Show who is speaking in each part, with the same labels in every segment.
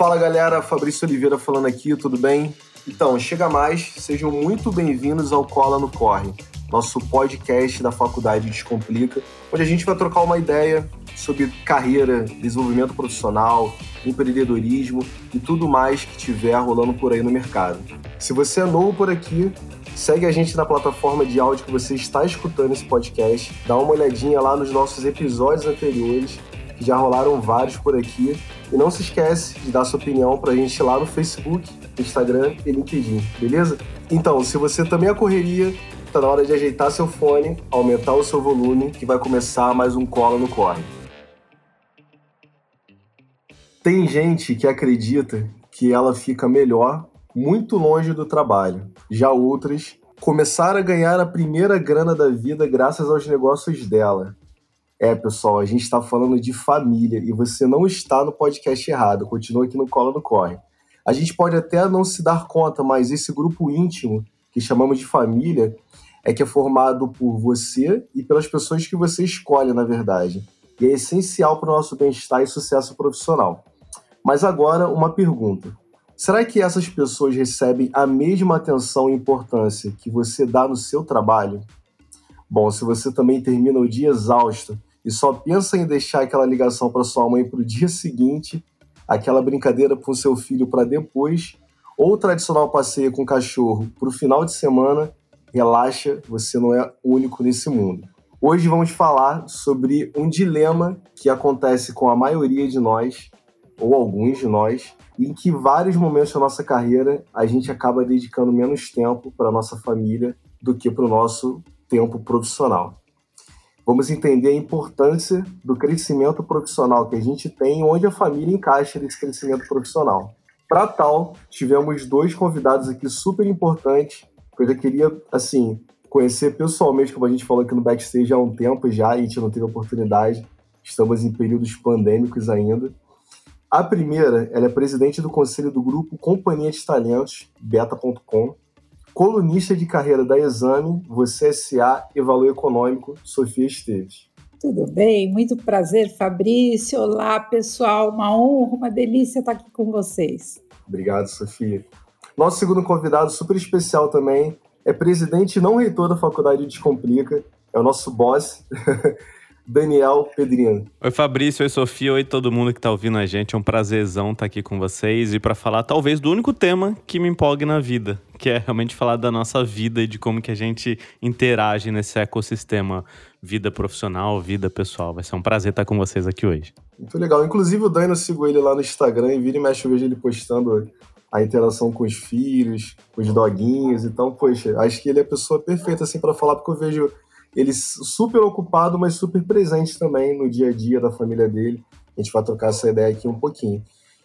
Speaker 1: Fala galera, Fabrício Oliveira falando aqui, tudo bem? Então, chega mais, sejam muito bem-vindos ao Cola no Corre, nosso podcast da Faculdade Descomplica, onde a gente vai trocar uma ideia sobre carreira, desenvolvimento profissional, empreendedorismo e tudo mais que tiver rolando por aí no mercado. Se você é novo por aqui, segue a gente na plataforma de áudio que você está escutando esse podcast, dá uma olhadinha lá nos nossos episódios anteriores, que já rolaram vários por aqui, e não se esquece de dar sua opinião para a gente lá no Facebook, Instagram e LinkedIn, beleza? Então, se você também é correria, tá na hora de ajeitar seu fone, aumentar o seu volume, que vai começar mais um Cola no Corre. Tem gente que acredita que ela fica melhor muito longe do trabalho. Já outras começaram a ganhar a primeira grana da vida graças aos negócios dela. É, pessoal, a gente está falando de família e você não está no podcast errado. Continua aqui no Cola do Corre. A gente pode até não se dar conta, mas esse grupo íntimo, que chamamos de família, é que é formado por você e pelas pessoas que você escolhe, na verdade. E é essencial para o nosso bem-estar e sucesso profissional. Mas agora, uma pergunta. Será que essas pessoas recebem a mesma atenção e importância que você dá no seu trabalho? Bom, se você também termina o dia exausto e só pensa em deixar aquela ligação para sua mãe para o dia seguinte, aquela brincadeira com seu filho para depois, ou o tradicional passeio com o cachorro para o final de semana, relaxa, você não é único nesse mundo. Hoje vamos falar sobre um dilema que acontece com a maioria de nós, ou alguns de nós, em que vários momentos da nossa carreira a gente acaba dedicando menos tempo para nossa família do que para o nosso tempo profissional. Vamos entender a importância do crescimento profissional que a gente tem, onde a família encaixa nesse crescimento profissional. Para tal, tivemos dois convidados aqui super importantes, que eu já queria, assim, conhecer pessoalmente, como a gente falou aqui no backstage há um tempo já, e a gente não teve oportunidade. Estamos em períodos pandêmicos ainda. A primeira, ela é presidente do conselho do grupo Companhia de Talentos, beta.com, colunista de carreira da Exame, Você SA e Valor Econômico, Sofia Esteves.
Speaker 2: Tudo bem, muito prazer, Fabrício. Olá, pessoal, uma honra, uma delícia estar aqui com vocês.
Speaker 1: Obrigado, Sofia. Nosso segundo convidado, super especial também, é presidente e não reitor da Faculdade Descomplica, é o nosso boss, Daniel Pedrino.
Speaker 3: Oi, Fabrício, oi, Sofia, oi, todo mundo que está ouvindo a gente. É um prazerzão estar tá aqui com vocês e para falar talvez do único tema que me empolgue na vida, que é realmente falar da nossa vida e de como que a gente interage nesse ecossistema vida profissional, vida pessoal. Vai ser um prazer estar tá com vocês aqui hoje.
Speaker 1: Muito legal. Inclusive o Daniel sigo ele lá no Instagram e vira e mexe eu vejo ele postando a interação com os filhos, com os doguinhos. Então, poxa, acho que ele é a pessoa perfeita assim para falar porque eu vejo ele super ocupado, mas super presente também no dia a dia da família dele. A gente vai trocar essa ideia aqui um pouquinho.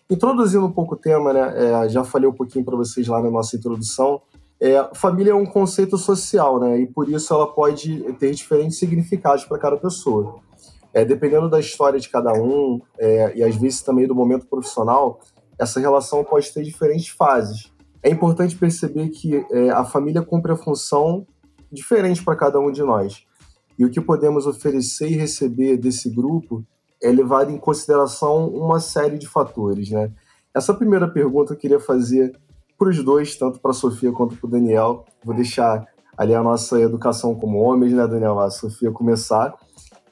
Speaker 1: Introduzindo um pouco o tema, né, é, já falei um pouquinho para vocês lá na nossa introdução, é, família é um conceito social, né, e por isso ela pode ter diferentes significados para cada pessoa. É, dependendo da história de cada um, é, e às vezes também do momento profissional, essa relação pode ter diferentes fases. É importante perceber que é, a família cumpre a função diferente para cada um de nós. E o que podemos oferecer e receber desse grupo é levado em consideração uma série de fatores, né? Essa primeira pergunta eu queria fazer para os dois, tanto para a Sofia quanto para o Daniel. Vou deixar ali a nossa educação como homens, né, Daniel? A Sofia começar.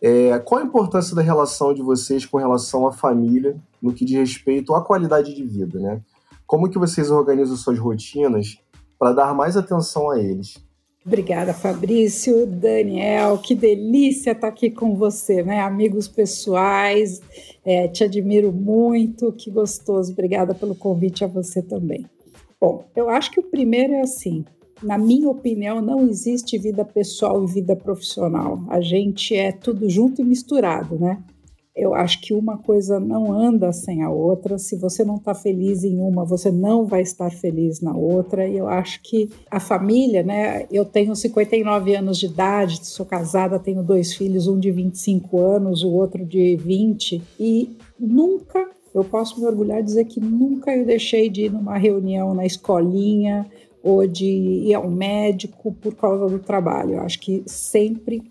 Speaker 1: É, qual a importância da relação de vocês com relação à família no que diz respeito à qualidade de vida, né? Como que vocês organizam suas rotinas para dar mais atenção a eles?
Speaker 2: Obrigada, Fabrício, Daniel, que delícia estar aqui com você, né? Amigos pessoais, é, te admiro muito, que gostoso. Obrigada pelo convite a você também. Bom, eu acho que o primeiro é assim: na minha opinião, não existe vida pessoal e vida profissional. A gente é tudo junto e misturado, né? Eu acho que uma coisa não anda sem a outra. Se você não está feliz em uma, você não vai estar feliz na outra. E eu acho que a família, né? Eu tenho 59 anos de idade, sou casada, tenho dois filhos, um de 25 anos, o outro de 20, e nunca eu posso me orgulhar de dizer que nunca eu deixei de ir numa reunião na escolinha ou de ir ao médico por causa do trabalho. Eu acho que sempre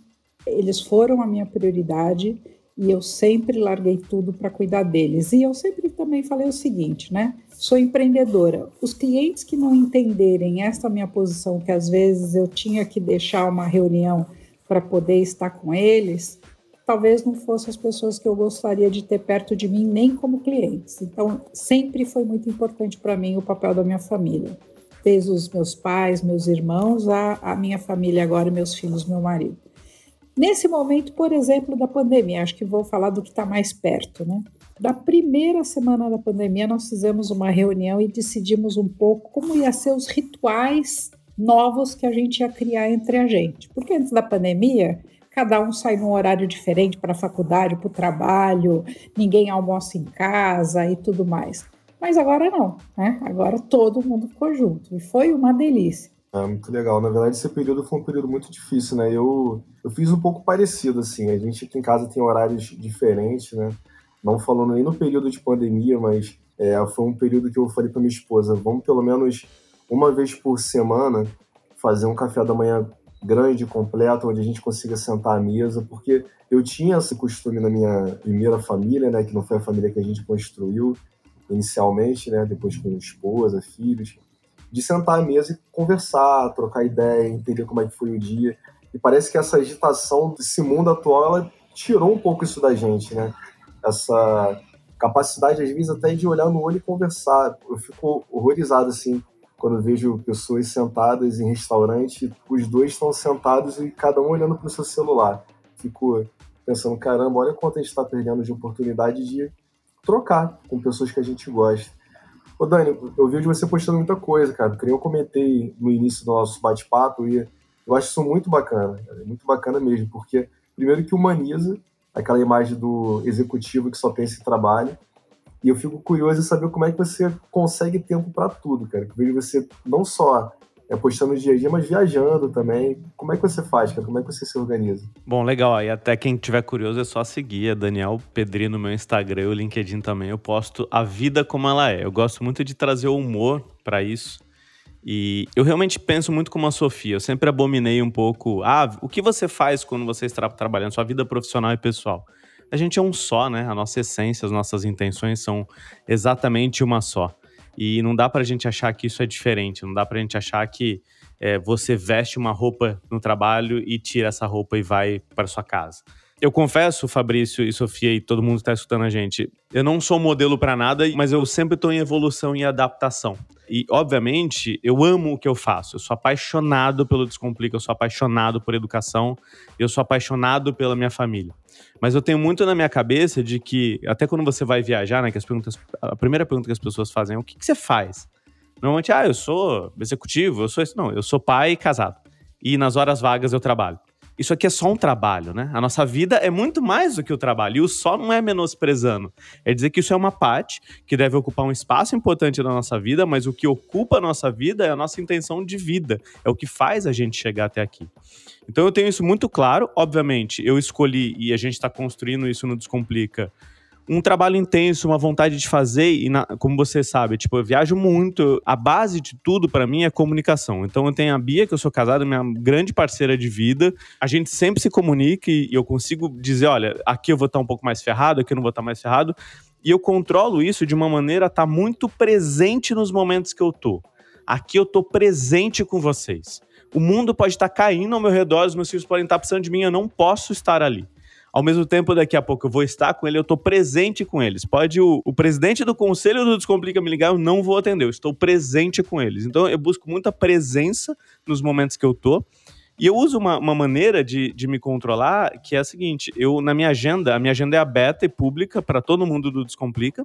Speaker 2: eles foram a minha prioridade e eu sempre larguei tudo para cuidar deles. E eu sempre também falei o seguinte, né? Sou empreendedora. Os clientes que não entenderem esta minha posição, que às vezes eu tinha que deixar uma reunião para poder estar com eles, talvez não fossem as pessoas que eu gostaria de ter perto de mim, nem como clientes. Então, sempre foi muito importante para mim o papel da minha família. Desde os meus pais, meus irmãos, a, a minha família agora, meus filhos, meu marido. Nesse momento, por exemplo, da pandemia, acho que vou falar do que está mais perto, né? Da primeira semana da pandemia, nós fizemos uma reunião e decidimos um pouco como ia ser os rituais novos que a gente ia criar entre a gente. Porque antes da pandemia, cada um sai num horário diferente para a faculdade, para o trabalho, ninguém almoça em casa e tudo mais. Mas agora não, né? Agora todo mundo ficou junto e foi uma delícia.
Speaker 1: É muito legal. Na verdade, esse período foi um período muito difícil, né? Eu, eu fiz um pouco parecido, assim. A gente aqui em casa tem horários diferentes, né? Não falando nem no período de pandemia, mas é, foi um período que eu falei para minha esposa: vamos pelo menos uma vez por semana fazer um café da manhã grande, completo, onde a gente consiga sentar à mesa, porque eu tinha esse costume na minha primeira família, né? Que não foi a família que a gente construiu inicialmente, né? Depois com esposa, filhos de sentar à mesa e conversar, trocar ideia, entender como é que foi o dia. E parece que essa agitação desse mundo atual, ela tirou um pouco isso da gente, né? Essa capacidade, às vezes, até de olhar no olho e conversar. Eu fico horrorizado, assim, quando vejo pessoas sentadas em restaurante, os dois estão sentados e cada um olhando para o seu celular. Fico pensando, caramba, olha quanto a gente está perdendo de oportunidade de trocar com pessoas que a gente gosta. Ô Dani, eu de você postando muita coisa, cara. Que eu comentei no início do nosso bate-papo e eu acho isso muito bacana, cara. muito bacana mesmo, porque primeiro que humaniza aquela imagem do executivo que só pensa em trabalho. E eu fico curioso em saber como é que você consegue tempo para tudo, cara. Eu vejo você não só é, postando no dia a dia, mas viajando também. Como é que você faz, cara? Como é que você se organiza?
Speaker 3: Bom, legal. Aí até quem tiver curioso é só seguir a Daniel Pedri no meu Instagram e o LinkedIn também. Eu posto a vida como ela é. Eu gosto muito de trazer o humor para isso. E eu realmente penso muito como a Sofia. Eu sempre abominei um pouco. Ah, o que você faz quando você está trabalhando? Sua vida profissional e pessoal. A gente é um só, né? A nossa essência, as nossas intenções são exatamente uma só. E não dá pra gente achar que isso é diferente, não dá pra gente achar que é, você veste uma roupa no trabalho e tira essa roupa e vai para sua casa. Eu confesso, Fabrício e Sofia e todo mundo que está escutando a gente, eu não sou modelo para nada, mas eu sempre estou em evolução e adaptação. E, obviamente, eu amo o que eu faço. Eu sou apaixonado pelo Descomplica, eu sou apaixonado por educação, eu sou apaixonado pela minha família. Mas eu tenho muito na minha cabeça de que, até quando você vai viajar, né, que as perguntas, a primeira pergunta que as pessoas fazem é: o que, que você faz? Normalmente, ah, eu sou executivo, eu sou isso. Não, eu sou pai e casado. E nas horas vagas eu trabalho isso aqui é só um trabalho, né? A nossa vida é muito mais do que o trabalho. E o só não é menosprezando. É dizer que isso é uma parte que deve ocupar um espaço importante na nossa vida, mas o que ocupa a nossa vida é a nossa intenção de vida. É o que faz a gente chegar até aqui. Então eu tenho isso muito claro. Obviamente, eu escolhi e a gente está construindo isso no Descomplica um trabalho intenso, uma vontade de fazer, e na, como você sabe, tipo, eu viajo muito. A base de tudo para mim é comunicação. Então eu tenho a Bia, que eu sou casado, minha grande parceira de vida. A gente sempre se comunica e eu consigo dizer: olha, aqui eu vou estar um pouco mais ferrado, aqui eu não vou estar mais ferrado. E eu controlo isso de uma maneira estar muito presente nos momentos que eu tô. Aqui eu tô presente com vocês. O mundo pode estar caindo ao meu redor, os meus filhos podem estar precisando de mim, eu não posso estar ali. Ao mesmo tempo, daqui a pouco eu vou estar com ele, eu estou presente com eles. Pode o, o presidente do conselho do Descomplica me ligar, eu não vou atender, eu estou presente com eles. Então eu busco muita presença nos momentos que eu tô. E eu uso uma, uma maneira de, de me controlar que é a seguinte: eu, na minha agenda, a minha agenda é aberta e pública para todo mundo do Descomplica,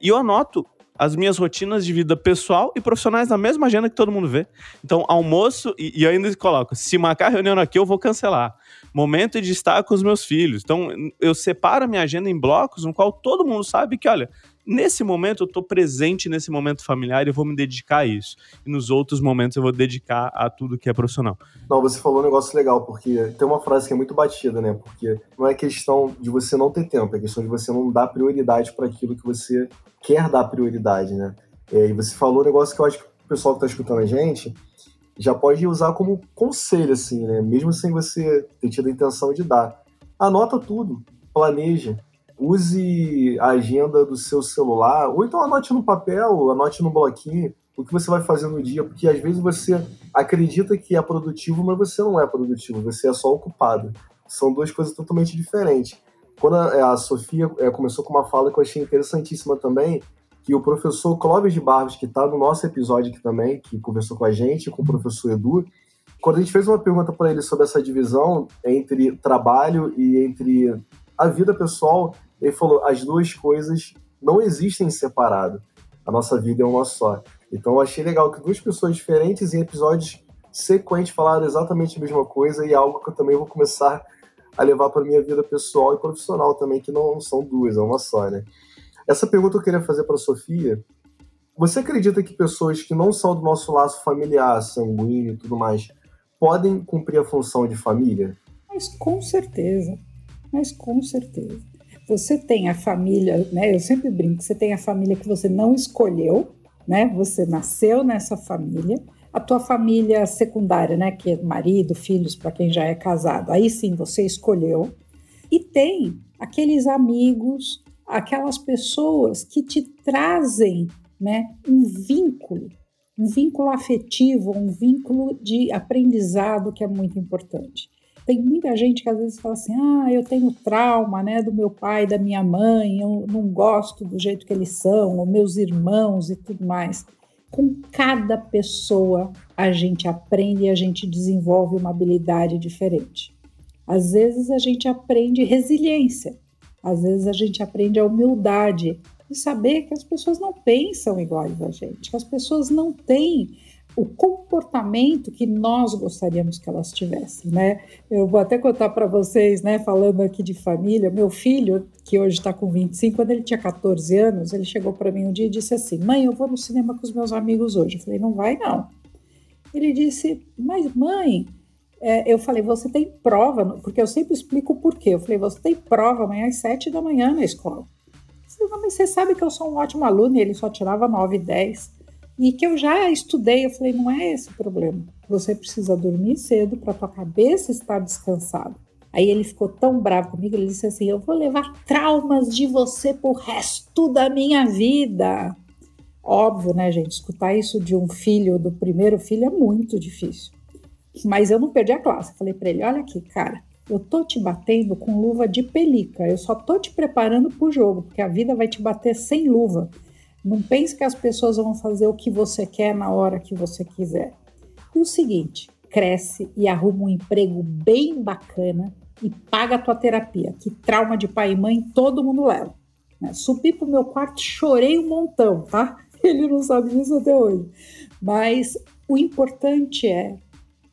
Speaker 3: e eu anoto as minhas rotinas de vida pessoal e profissionais na mesma agenda que todo mundo vê. Então, almoço, e, e ainda coloco: se marcar reunião aqui, eu vou cancelar momento de estar com os meus filhos. Então, eu separo a minha agenda em blocos, no qual todo mundo sabe que, olha, nesse momento eu estou presente nesse momento familiar e vou me dedicar a isso. E nos outros momentos eu vou dedicar a tudo que é profissional.
Speaker 1: Não, você falou um negócio legal, porque tem uma frase que é muito batida, né? Porque não é questão de você não ter tempo, é questão de você não dar prioridade para aquilo que você quer dar prioridade, né? É, e você falou um negócio que eu acho que o pessoal que está escutando a gente já pode usar como conselho, assim, né? Mesmo sem você ter tido a intenção de dar. Anota tudo. planeje. Use a agenda do seu celular, ou então anote no papel, anote no bloquinho o que você vai fazer no dia, porque às vezes você acredita que é produtivo, mas você não é produtivo, você é só ocupado. São duas coisas totalmente diferentes. Quando a, Sofia é, começou com uma fala que eu achei interessantíssima também, que o professor Clóvis de Barros, que está no nosso episódio aqui também, que conversou com a gente, com o professor Edu, quando a gente fez uma pergunta para ele sobre essa divisão entre trabalho e entre a vida pessoal, ele falou: as duas coisas não existem separado. A nossa vida é uma só. Então eu achei legal que duas pessoas diferentes em episódios sequentes falaram exatamente a mesma coisa e é algo que eu também vou começar a levar para minha vida pessoal e profissional também, que não são duas, é uma só, né? Essa pergunta eu queria fazer para Sofia. Você acredita que pessoas que não são do nosso laço familiar, sanguíneo e tudo mais, podem cumprir a função de família?
Speaker 2: Mas com certeza, mas com certeza. Você tem a família, né? Eu sempre brinco, você tem a família que você não escolheu, né? Você nasceu nessa família, a tua família secundária, né, que é marido, filhos, para quem já é casado. Aí sim você escolheu. E tem aqueles amigos, aquelas pessoas que te trazem, né, um vínculo, um vínculo afetivo, um vínculo de aprendizado que é muito importante. Tem muita gente que às vezes fala assim: "Ah, eu tenho trauma, né, do meu pai, da minha mãe, eu não gosto do jeito que eles são, ou meus irmãos e tudo mais" com cada pessoa a gente aprende e a gente desenvolve uma habilidade diferente. Às vezes a gente aprende resiliência, às vezes a gente aprende a humildade e saber que as pessoas não pensam iguais a gente, que as pessoas não têm o comportamento que nós gostaríamos que elas tivessem, né? Eu vou até contar para vocês, né, falando aqui de família, meu filho, que hoje está com 25, quando ele tinha 14 anos, ele chegou para mim um dia e disse assim: "Mãe, eu vou no cinema com os meus amigos hoje". Eu falei: "Não vai não". Ele disse: "Mas mãe, eu falei, você tem prova, porque eu sempre explico o porquê. Eu falei, você tem prova amanhã às sete da manhã na escola. Mas você sabe que eu sou um ótimo aluno e ele só tirava nove e dez e que eu já estudei. Eu falei, não é esse o problema. Você precisa dormir cedo para tua cabeça estar descansada. Aí ele ficou tão bravo comigo, ele disse assim: Eu vou levar traumas de você pro resto da minha vida. Óbvio, né, gente? Escutar isso de um filho, do primeiro filho, é muito difícil. Mas eu não perdi a classe. falei para ele: Olha aqui, cara, eu tô te batendo com luva de pelica. Eu só tô te preparando pro jogo, porque a vida vai te bater sem luva. Não pense que as pessoas vão fazer o que você quer na hora que você quiser. E o seguinte, cresce e arruma um emprego bem bacana e paga a tua terapia. Que trauma de pai e mãe todo mundo leva. Né? Subi pro meu quarto, chorei um montão, tá? Ele não sabe disso até hoje. Mas o importante é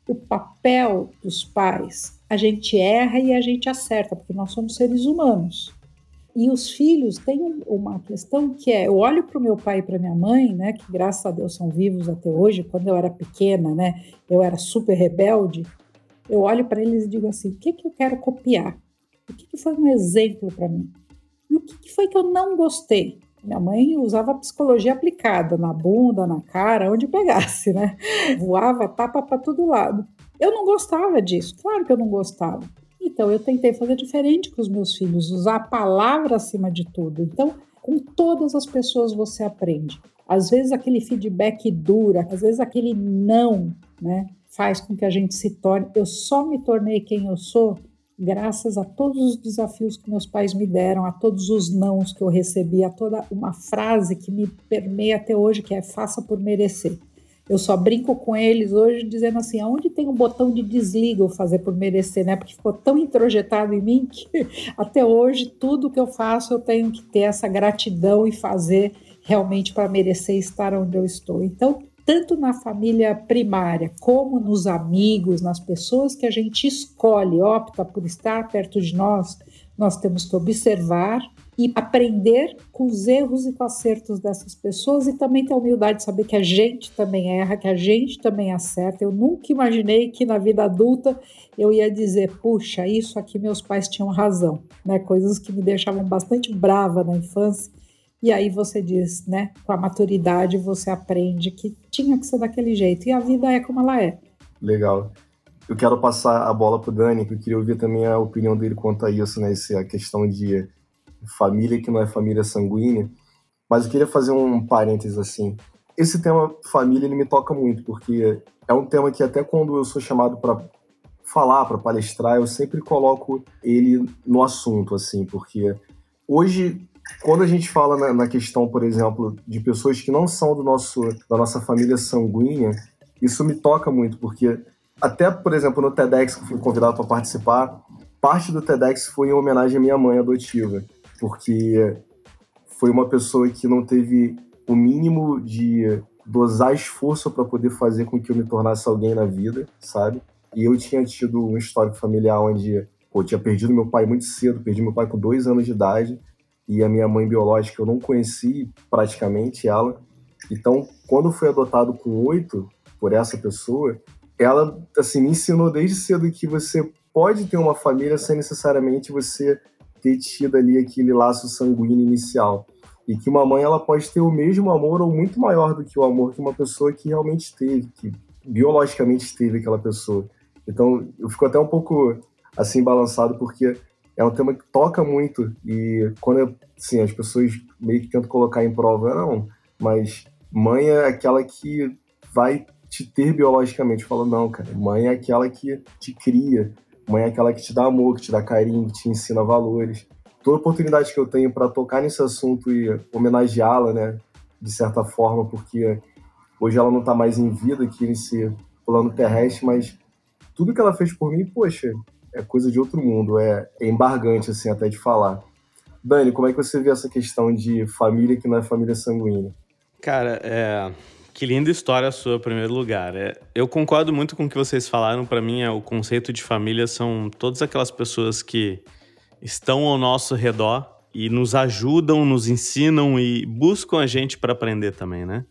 Speaker 2: o papel dos pais. A gente erra e a gente acerta, porque nós somos seres humanos. E os filhos têm uma questão que é, eu olho para o meu pai e para minha mãe, né, que graças a Deus são vivos até hoje. Quando eu era pequena, né, eu era super rebelde. Eu olho para eles e digo assim: o que que eu quero copiar? O que, que foi um exemplo para mim? O que, que foi que eu não gostei? Minha mãe usava psicologia aplicada na bunda, na cara, onde pegasse, né? Voava tapa para todo lado. Eu não gostava disso, claro que eu não gostava. Então, eu tentei fazer diferente com os meus filhos, usar a palavra acima de tudo. Então, com todas as pessoas você aprende. Às vezes aquele feedback dura, às vezes aquele não, né, faz com que a gente se torne. Eu só me tornei quem eu sou graças a todos os desafios que meus pais me deram, a todos os nãos que eu recebi, a toda uma frase que me permeia até hoje, que é faça por merecer. Eu só brinco com eles hoje dizendo assim, aonde tem um botão de desliga eu fazer por merecer, né? Porque ficou tão introjetado em mim que até hoje tudo que eu faço eu tenho que ter essa gratidão e fazer realmente para merecer estar onde eu estou. Então, tanto na família primária como nos amigos, nas pessoas que a gente escolhe, opta por estar perto de nós, nós temos que observar e aprender com os erros e com acertos dessas pessoas e também ter a humildade de saber que a gente também erra, que a gente também acerta. Eu nunca imaginei que na vida adulta eu ia dizer, puxa, isso aqui meus pais tinham razão, né? Coisas que me deixavam bastante brava na infância. E aí você diz, né? Com a maturidade você aprende que tinha que ser daquele jeito e a vida é como ela é.
Speaker 1: Legal. eu quero passar a bola pro Dani, que eu queria ouvir também a opinião dele quanto a isso, né? Essa questão de família que não é família sanguínea. Mas eu queria fazer um parênteses assim. Esse tema família ele me toca muito, porque é um tema que até quando eu sou chamado para falar, para palestrar, eu sempre coloco ele no assunto, assim, porque hoje quando a gente fala na, na, questão, por exemplo, de pessoas que não são do nosso, da nossa família sanguínea, isso me toca muito, porque até, por exemplo, no TEDx que fui convidado para participar, parte do TEDx foi em homenagem à minha mãe adotiva, porque foi uma pessoa que não teve o mínimo de dosar esforço para poder fazer com que eu me tornasse alguém na vida, sabe? E eu tinha tido um histórico familiar onde pô, eu tinha perdido meu pai muito cedo, perdi meu pai com dois anos de idade, e a minha mãe biológica eu não conheci praticamente ela. Então, quando fui adotado com oito por essa pessoa, ela assim me ensinou desde cedo que você pode ter uma família sem necessariamente você ter tido ali aquele laço sanguíneo inicial e que uma mãe ela pode ter o mesmo amor ou muito maior do que o amor que uma pessoa que realmente teve, que biologicamente teve aquela pessoa. Então, eu fico até um pouco assim balançado porque é um tema que toca muito e quando assim, as pessoas meio que tentam colocar em prova, não, mas mãe é aquela que vai te ter biologicamente. Fala, não, cara, mãe é aquela que te cria, mãe é aquela que te dá amor, que te dá carinho, que te ensina valores. Toda oportunidade que eu tenho para tocar nesse assunto e homenageá-la, né, de certa forma, porque hoje ela não está mais em vida aqui nesse plano terrestre, mas tudo que ela fez por mim, poxa, é coisa de outro mundo, é, é embargante, assim, até de falar. Dani, como é que você vê essa questão de família que não é família sanguínea?
Speaker 3: Cara, é... que linda história a sua, em primeiro lugar. É... Eu concordo muito com o que vocês falaram. Para mim, é... o conceito de família são todas aquelas pessoas que estão ao nosso redor e nos ajudam, nos ensinam e buscam a gente para aprender também, né?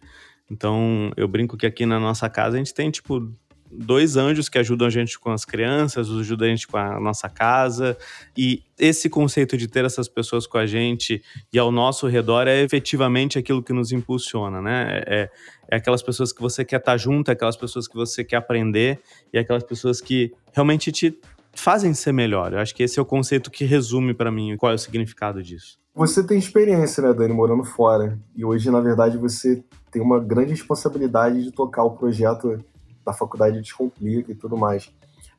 Speaker 3: Então, eu brinco que aqui na nossa casa a gente tem, tipo, dois anjos que ajudam a gente com as crianças, ajudam a gente com a nossa casa. E esse conceito de ter essas pessoas com a gente e ao nosso redor é efetivamente aquilo que nos impulsiona, né? É, é aquelas pessoas que você quer estar junto, é aquelas pessoas que você quer aprender e é aquelas pessoas que realmente te fazem ser melhor. Eu acho que esse é o conceito que resume para mim qual é o significado disso.
Speaker 1: Você tem experiência, né, Dani, morando fora. E hoje, na verdade, você tem uma grande responsabilidade de tocar o projeto da faculdade Descomplica e tudo mais.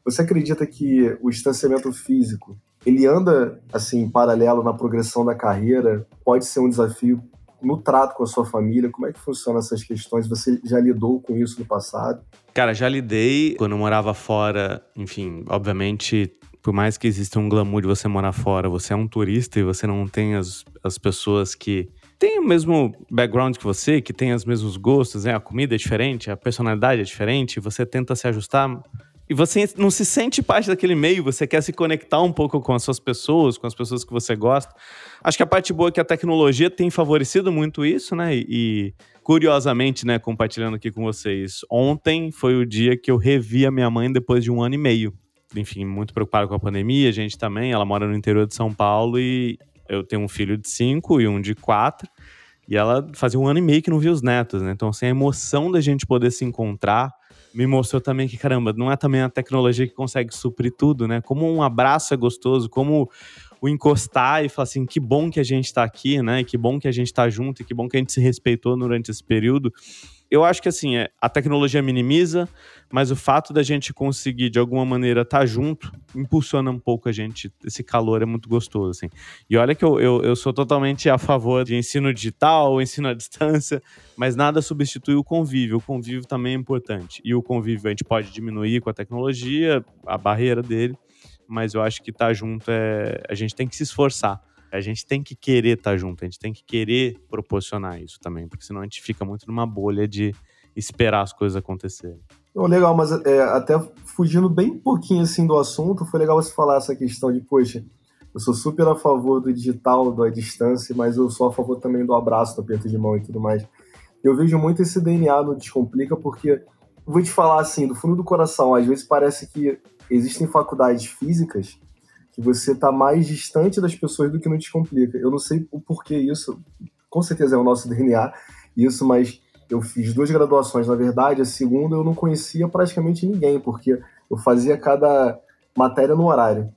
Speaker 1: Você acredita que o distanciamento físico ele anda assim paralelo na progressão da carreira? Pode ser um desafio no trato com a sua família? Como é que funcionam essas questões? Você já lidou com isso no passado?
Speaker 3: Cara, já lidei quando eu morava fora. Enfim, obviamente, por mais que exista um glamour de você morar fora, você é um turista e você não tem as, as pessoas que tem o mesmo background que você, que tem os mesmos gostos, né? A comida é diferente, a personalidade é diferente, você tenta se ajustar e você não se sente parte daquele meio, você quer se conectar um pouco com as suas pessoas, com as pessoas que você gosta. Acho que a parte boa é que a tecnologia tem favorecido muito isso, né? E, curiosamente, né, compartilhando aqui com vocês, ontem foi o dia que eu revi a minha mãe depois de um ano e meio. Enfim, muito preocupado com a pandemia, a gente também, ela mora no interior de São Paulo e eu tenho um filho de cinco e um de quatro. E ela fazia um ano e meio que não via os netos, né? Então, assim, a emoção da gente poder se encontrar me mostrou também que, caramba, não é também a tecnologia que consegue suprir tudo, né? Como um abraço é gostoso, como o encostar e falar assim, que bom que a gente tá aqui, né? Que bom que a gente tá junto e que bom que a gente se respeitou durante esse período eu acho que assim, é, a tecnologia minimiza, mas o fato da gente conseguir, de alguma maneira, estar tá junto, impulsiona um pouco a gente. Esse calor é muito gostoso, assim. E olha que eu, eu, eu sou totalmente a favor de ensino digital, ensino à distância, mas nada substitui o convívio. O convívio também é importante. E o convívio a gente pode diminuir com a tecnologia, a barreira dele, mas eu acho que estar tá junto é. A gente tem que se esforçar a gente tem que querer estar tá junto, a gente tem que querer proporcionar isso também, porque senão a gente fica muito numa bolha de esperar as coisas acontecerem.
Speaker 1: Oh, legal, mas é, até fugindo bem pouquinho assim do assunto, foi legal você falar essa questão de, poxa, eu sou super a favor do digital, da distância, mas eu sou a favor também do abraço, do aperto de mão e tudo mais. Eu vejo muito esse DNA no Descomplica, porque, vou te falar assim, do fundo do coração, às vezes parece que existem faculdades físicas que você está mais distante das pessoas do que no Descomplica. Eu não sei o porquê isso, com certeza é o nosso DNA, isso, mas eu fiz duas graduações, na verdade, a segunda eu não conhecia praticamente ninguém, porque eu fazia cada matéria no horário.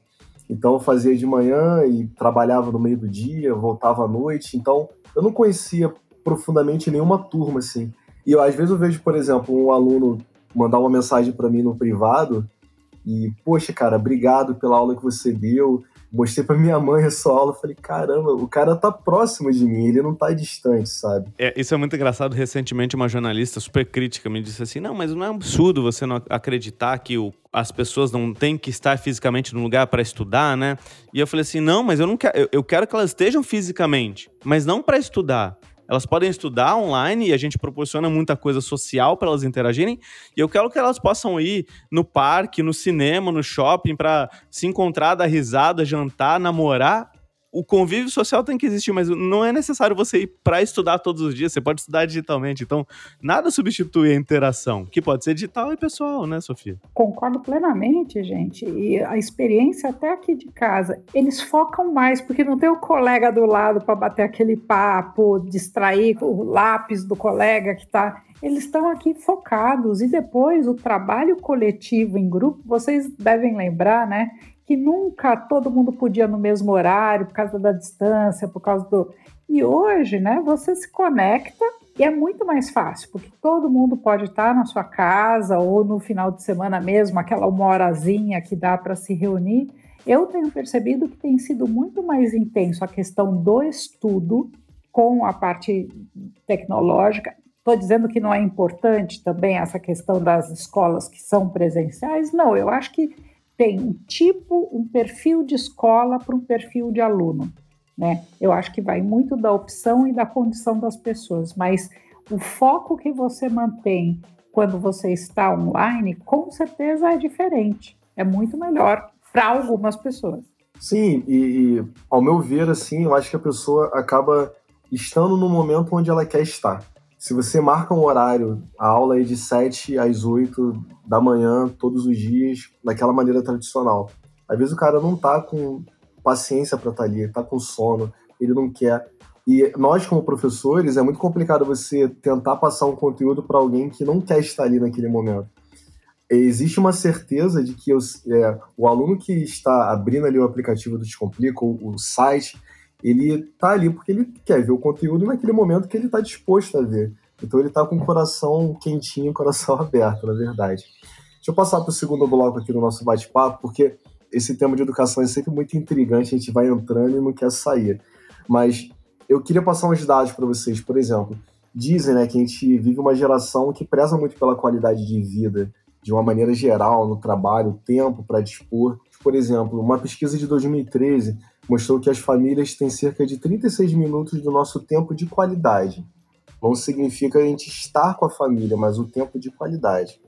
Speaker 1: Então eu fazia de manhã e trabalhava no meio do dia, voltava à noite. Então eu não conhecia profundamente nenhuma turma assim. E eu, às vezes eu vejo, por exemplo, um aluno mandar uma mensagem para mim no privado e, poxa, cara, obrigado pela aula que você deu. Mostrei pra minha mãe essa aula, falei, caramba, o cara tá próximo de mim, ele não tá distante, sabe?
Speaker 3: É, isso é muito engraçado. Recentemente, uma jornalista super crítica me disse assim: não, mas não é um absurdo você não acreditar que o, as pessoas não têm que estar fisicamente no lugar para estudar, né? E eu falei assim: não, mas eu não quero, eu, eu quero que elas estejam fisicamente, mas não para estudar. Elas podem estudar online e a gente proporciona muita coisa social para elas interagirem. E eu quero que elas possam ir no parque, no cinema, no shopping para se encontrar, dar risada, jantar, namorar o convívio social tem que existir, mas não é necessário você ir para estudar todos os dias, você pode estudar digitalmente. Então, nada substitui a interação, que pode ser digital e pessoal, né, Sofia?
Speaker 2: Concordo plenamente, gente. E a experiência até aqui de casa, eles focam mais, porque não tem o colega do lado para bater aquele papo, distrair o lápis do colega que está eles estão aqui focados e depois o trabalho coletivo em grupo, vocês devem lembrar, né, que nunca todo mundo podia no mesmo horário por causa da distância, por causa do. E hoje, né, você se conecta e é muito mais fácil, porque todo mundo pode estar na sua casa ou no final de semana mesmo, aquela uma horazinha que dá para se reunir. Eu tenho percebido que tem sido muito mais intenso a questão do estudo com a parte tecnológica. Estou dizendo que não é importante também essa questão das escolas que são presenciais. Não, eu acho que tem um tipo, um perfil de escola para um perfil de aluno. Né? Eu acho que vai muito da opção e da condição das pessoas, mas o foco que você mantém quando você está online, com certeza é diferente. É muito melhor para algumas pessoas.
Speaker 1: Sim, e, e, ao meu ver, assim, eu acho que a pessoa acaba estando no momento onde ela quer estar se você marca um horário, a aula é de 7 às 8 da manhã, todos os dias, daquela maneira tradicional. Às vezes o cara não tá com paciência para estar tá ali, tá com sono, ele não quer. E nós, como professores, é muito complicado você tentar passar um conteúdo para alguém que não quer estar ali naquele momento. Existe uma certeza de que é, o aluno que está abrindo ali o aplicativo do Descomplica, o, o site, ele tá ali porque ele quer ver o conteúdo naquele momento que ele está disposto a ver. Então ele está com o coração quentinho, o coração aberto, na verdade. Deixa eu passar para o segundo bloco aqui do nosso bate-papo, porque esse tema de educação é sempre muito intrigante, a gente vai entrando e não quer sair. Mas eu queria passar uns dados para vocês. Por exemplo, dizem né, que a gente vive uma geração que preza muito pela qualidade de vida, de uma maneira geral, no trabalho, tempo para dispor. Por exemplo, uma pesquisa de 2013 mostrou que as famílias têm cerca de 36 minutos do nosso tempo de qualidade. Não significa a gente estar com a família, mas o tempo de qualidade.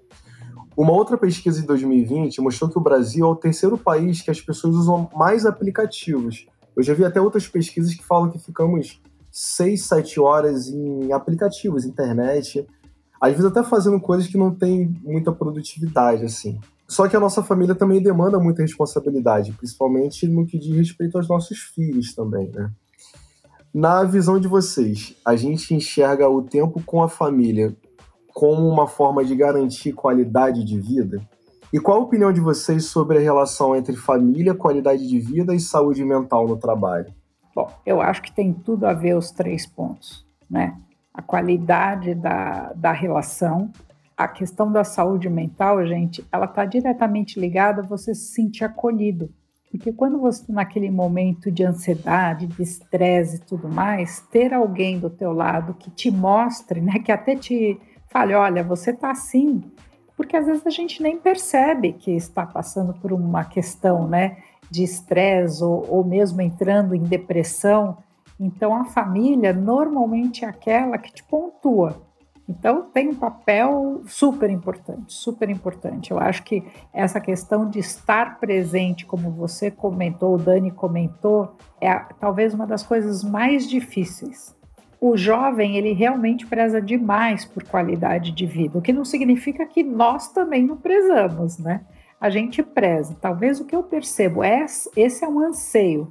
Speaker 1: Uma outra pesquisa de 2020 mostrou que o Brasil é o terceiro país que as pessoas usam mais aplicativos. Eu já vi até outras pesquisas que falam que ficamos 6, 7 horas em aplicativos, internet, às vezes até fazendo coisas que não tem muita produtividade, assim. Só que a nossa família também demanda muita responsabilidade, principalmente no que diz respeito aos nossos filhos também, né? Na visão de vocês, a gente enxerga o tempo com a família como uma forma de garantir qualidade de vida? E qual a opinião de vocês sobre a relação entre família, qualidade de vida e saúde mental no trabalho?
Speaker 2: Bom, eu acho que tem tudo a ver os três pontos, né? A qualidade da, da relação, a questão da saúde mental, gente, ela está diretamente ligada a você se sentir acolhido. Porque quando você está naquele momento de ansiedade, de estresse e tudo mais, ter alguém do teu lado que te mostre, né, que até te fale, olha, você está assim, porque às vezes a gente nem percebe que está passando por uma questão, né, de estresse ou, ou mesmo entrando em depressão. Então a família normalmente é aquela que te pontua. Então tem um papel super importante, super importante. Eu acho que essa questão de estar presente, como você comentou, o Dani comentou, é talvez uma das coisas mais difíceis. O jovem, ele realmente preza demais por qualidade de vida, o que não significa que nós também não prezamos, né? A gente preza. Talvez o que eu percebo é esse é um anseio,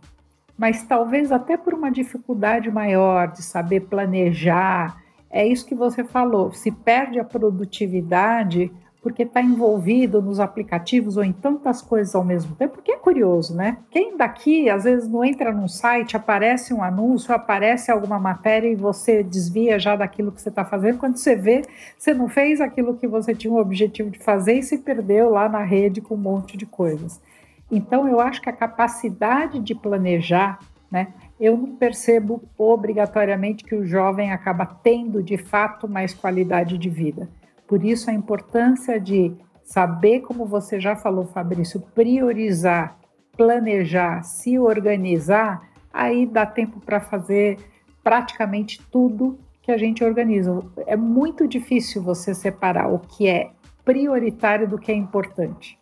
Speaker 2: mas talvez até por uma dificuldade maior de saber planejar, é isso que você falou, se perde a produtividade porque está envolvido nos aplicativos ou em tantas coisas ao mesmo tempo, porque é curioso, né? Quem daqui às vezes não entra num site, aparece um anúncio, aparece alguma matéria e você desvia já daquilo que você está fazendo. Quando você vê, você não fez aquilo que você tinha o objetivo de fazer e se perdeu lá na rede com um monte de coisas. Então, eu acho que a capacidade de planejar, né? Eu não percebo obrigatoriamente que o jovem acaba tendo de fato mais qualidade de vida por isso, a importância de saber, como você já falou, Fabrício, priorizar, planejar, se organizar, aí dá tempo para fazer praticamente tudo que a gente organiza. É muito difícil você separar o que é prioritário do que é importante.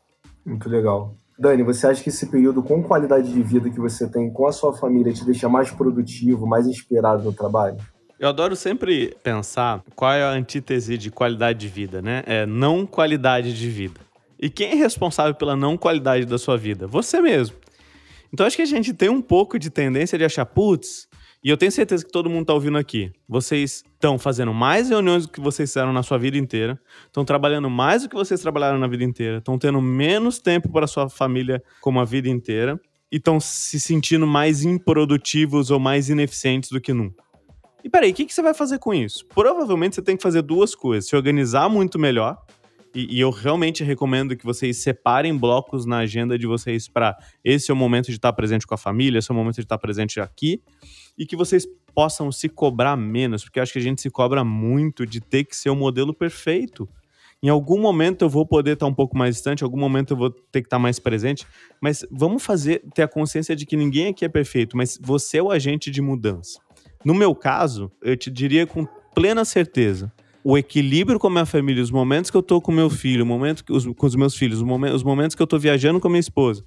Speaker 1: Muito legal. Dani, você acha que esse período com qualidade de vida que você tem com a sua família te deixa mais produtivo, mais inspirado no trabalho?
Speaker 3: Eu adoro sempre pensar qual é a antítese de qualidade de vida, né? É não qualidade de vida. E quem é responsável pela não qualidade da sua vida? Você mesmo. Então acho que a gente tem um pouco de tendência de achar, putz, e eu tenho certeza que todo mundo está ouvindo aqui. Vocês estão fazendo mais reuniões do que vocês fizeram na sua vida inteira, estão trabalhando mais do que vocês trabalharam na vida inteira, estão tendo menos tempo para sua família como a vida inteira e estão se sentindo mais improdutivos ou mais ineficientes do que nunca. E peraí, o que, que você vai fazer com isso? Provavelmente você tem que fazer duas coisas: se organizar muito melhor. E, e eu realmente recomendo que vocês separem blocos na agenda de vocês para esse é o momento de estar presente com a família, esse é o momento de estar presente aqui. E que vocês possam se cobrar menos, porque acho que a gente se cobra muito de ter que ser o modelo perfeito. Em algum momento eu vou poder estar um pouco mais distante, em algum momento eu vou ter que estar mais presente, mas vamos fazer ter a consciência de que ninguém aqui é perfeito, mas você é o agente de mudança. No meu caso, eu te diria com plena certeza, o equilíbrio com a minha família, os momentos que eu tô com meu filho, o momento que, os, com os meus filhos, os momentos, os momentos que eu tô viajando com a minha esposa.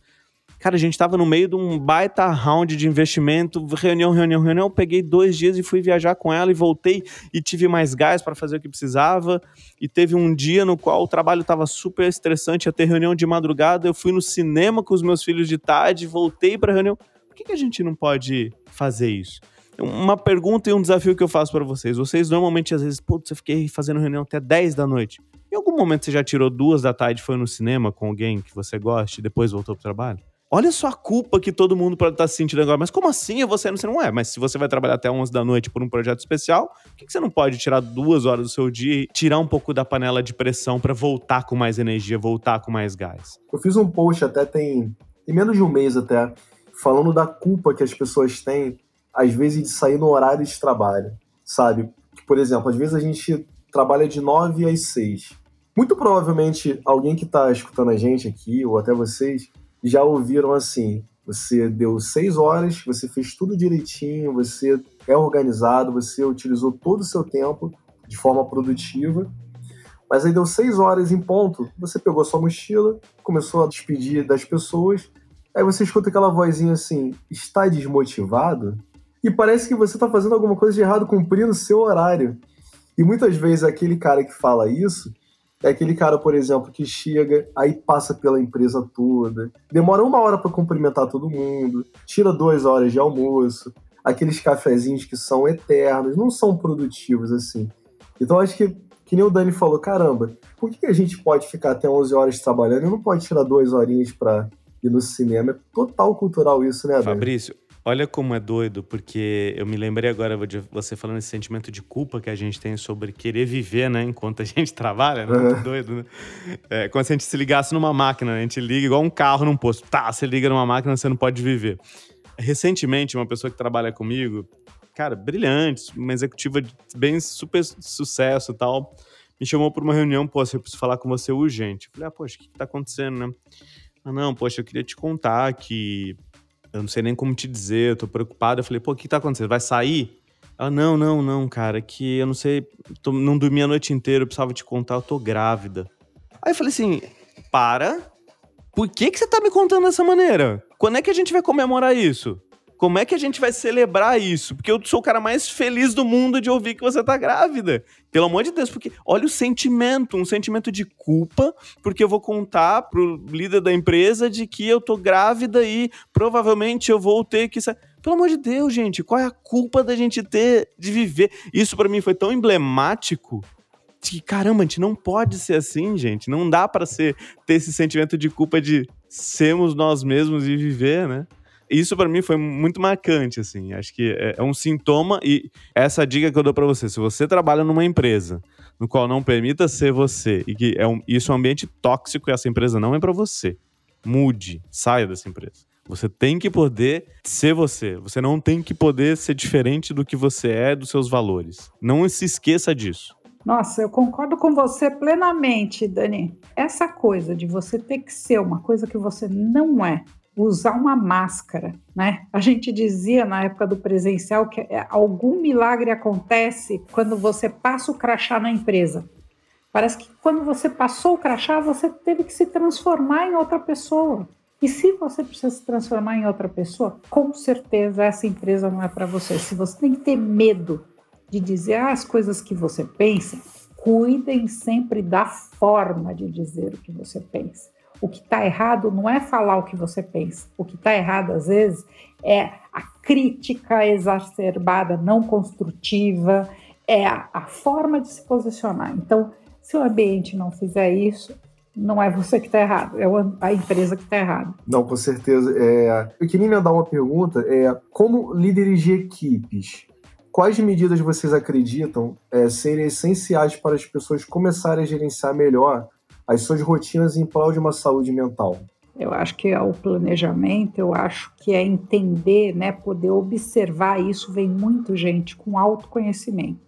Speaker 3: Cara, a gente tava no meio de um baita round de investimento, reunião, reunião, reunião. Peguei dois dias e fui viajar com ela e voltei e tive mais gás para fazer o que precisava. E teve um dia no qual o trabalho estava super estressante, ia ter reunião de madrugada. Eu fui no cinema com os meus filhos de tarde, voltei para reunião. Por que, que a gente não pode fazer isso? Uma pergunta e um desafio que eu faço para vocês. Vocês normalmente, às vezes, putz, eu fiquei fazendo reunião até 10 da noite. Em algum momento você já tirou duas da tarde foi no cinema com alguém que você gosta e depois voltou pro trabalho? Olha só a culpa que todo mundo pode estar tá se sentindo agora. Mas como assim eu vou sair no cinema? Ué, mas se você vai trabalhar até 11 da noite por um projeto especial, por que, que você não pode tirar duas horas do seu dia e tirar um pouco da panela de pressão para voltar com mais energia, voltar com mais gás?
Speaker 1: Eu fiz um post até tem, tem menos de um mês até, falando da culpa que as pessoas têm às vezes, de sair no horário de trabalho, sabe? Por exemplo, às vezes a gente trabalha de 9 às 6. Muito provavelmente alguém que está escutando a gente aqui, ou até vocês, já ouviram assim: você deu 6 horas, você fez tudo direitinho, você é organizado, você utilizou todo o seu tempo de forma produtiva, mas aí deu 6 horas em ponto, você pegou sua mochila, começou a despedir das pessoas, aí você escuta aquela vozinha assim: está desmotivado? e parece que você está fazendo alguma coisa de errado cumprindo o seu horário. E muitas vezes aquele cara que fala isso é aquele cara, por exemplo, que chega, aí passa pela empresa toda, demora uma hora para cumprimentar todo mundo, tira duas horas de almoço, aqueles cafezinhos que são eternos, não são produtivos assim. Então acho que, que nem o Dani falou, caramba, por que a gente pode ficar até 11 horas trabalhando e não pode tirar duas horinhas para ir no cinema? É total cultural isso, né, Dani?
Speaker 3: Fabrício, Olha como é doido, porque eu me lembrei agora de você falando esse sentimento de culpa que a gente tem sobre querer viver, né? Enquanto a gente trabalha, né? Muito doido, né? É, como se a gente se ligasse numa máquina, né? A gente liga igual um carro num posto. Tá, você liga numa máquina, você não pode viver. Recentemente, uma pessoa que trabalha comigo, cara, brilhante, uma executiva de bem super sucesso e tal, me chamou para uma reunião, pô, eu preciso falar com você urgente. Eu falei, ah, poxa, o que, que tá acontecendo, né? Ah, não, poxa, eu queria te contar que eu não sei nem como te dizer, eu tô preocupado. Eu falei, pô, o que tá acontecendo? Vai sair? Ela, não, não, não, cara, que eu não sei, tô, não dormi a noite inteira, eu precisava te contar, eu tô grávida. Aí eu falei assim, para, por que que você tá me contando dessa maneira? Quando é que a gente vai comemorar isso? Como é que a gente vai celebrar isso? Porque eu sou o cara mais feliz do mundo de ouvir que você tá grávida. Pelo amor de Deus, porque olha o sentimento, um sentimento de culpa, porque eu vou contar pro líder da empresa de que eu tô grávida e provavelmente eu vou ter que pelo amor de Deus, gente, qual é a culpa da gente ter de viver? Isso para mim foi tão emblemático que, caramba, a gente não pode ser assim, gente. Não dá para ser ter esse sentimento de culpa de sermos nós mesmos e viver, né? Isso para mim foi muito marcante, assim. Acho que é, é um sintoma e essa dica que eu dou para você, se você trabalha numa empresa no qual não permita ser você e que é um, isso é um ambiente tóxico e essa empresa não é para você, mude, saia dessa empresa. Você tem que poder ser você. Você não tem que poder ser diferente do que você é, dos seus valores. Não se esqueça disso.
Speaker 2: Nossa, eu concordo com você plenamente, Dani. Essa coisa de você ter que ser uma coisa que você não é, usar uma máscara, né? A gente dizia na época do presencial que é, algum milagre acontece quando você passa o crachá na empresa. Parece que quando você passou o crachá, você teve que se transformar em outra pessoa. E se você precisa se transformar em outra pessoa, com certeza essa empresa não é para você. Se você tem que ter medo de dizer as coisas que você pensa, cuidem sempre da forma de dizer o que você pensa. O que está errado não é falar o que você pensa. O que está errado, às vezes, é a crítica exacerbada, não construtiva, é a, a forma de se posicionar. Então, se o ambiente não fizer isso, não é você que está errado, é a empresa que está errada.
Speaker 1: Não, com certeza. É, eu queria me dar uma pergunta: é, como líderes de equipes, quais medidas vocês acreditam é, serem essenciais para as pessoas começarem a gerenciar melhor as suas rotinas em prol de uma saúde mental?
Speaker 2: Eu acho que é o planejamento, eu acho que é entender, né, poder observar isso, vem muito gente com autoconhecimento.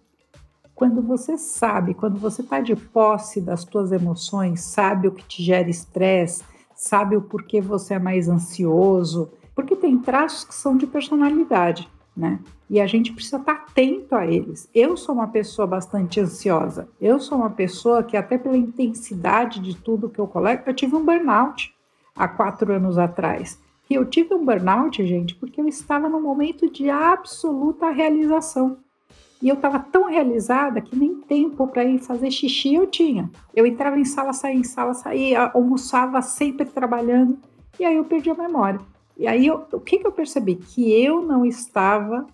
Speaker 2: Quando você sabe, quando você está de posse das suas emoções, sabe o que te gera estresse, sabe o porquê você é mais ansioso, porque tem traços que são de personalidade, né? E a gente precisa estar tá atento a eles. Eu sou uma pessoa bastante ansiosa. Eu sou uma pessoa que, até pela intensidade de tudo que eu colego, eu tive um burnout há quatro anos atrás. E eu tive um burnout, gente, porque eu estava num momento de absoluta realização. E eu estava tão realizada que nem tempo para ir fazer xixi eu tinha. Eu entrava em sala, saía em sala, saía, almoçava sempre trabalhando. E aí eu perdi a memória. E aí eu, o que, que eu percebi? Que eu não estava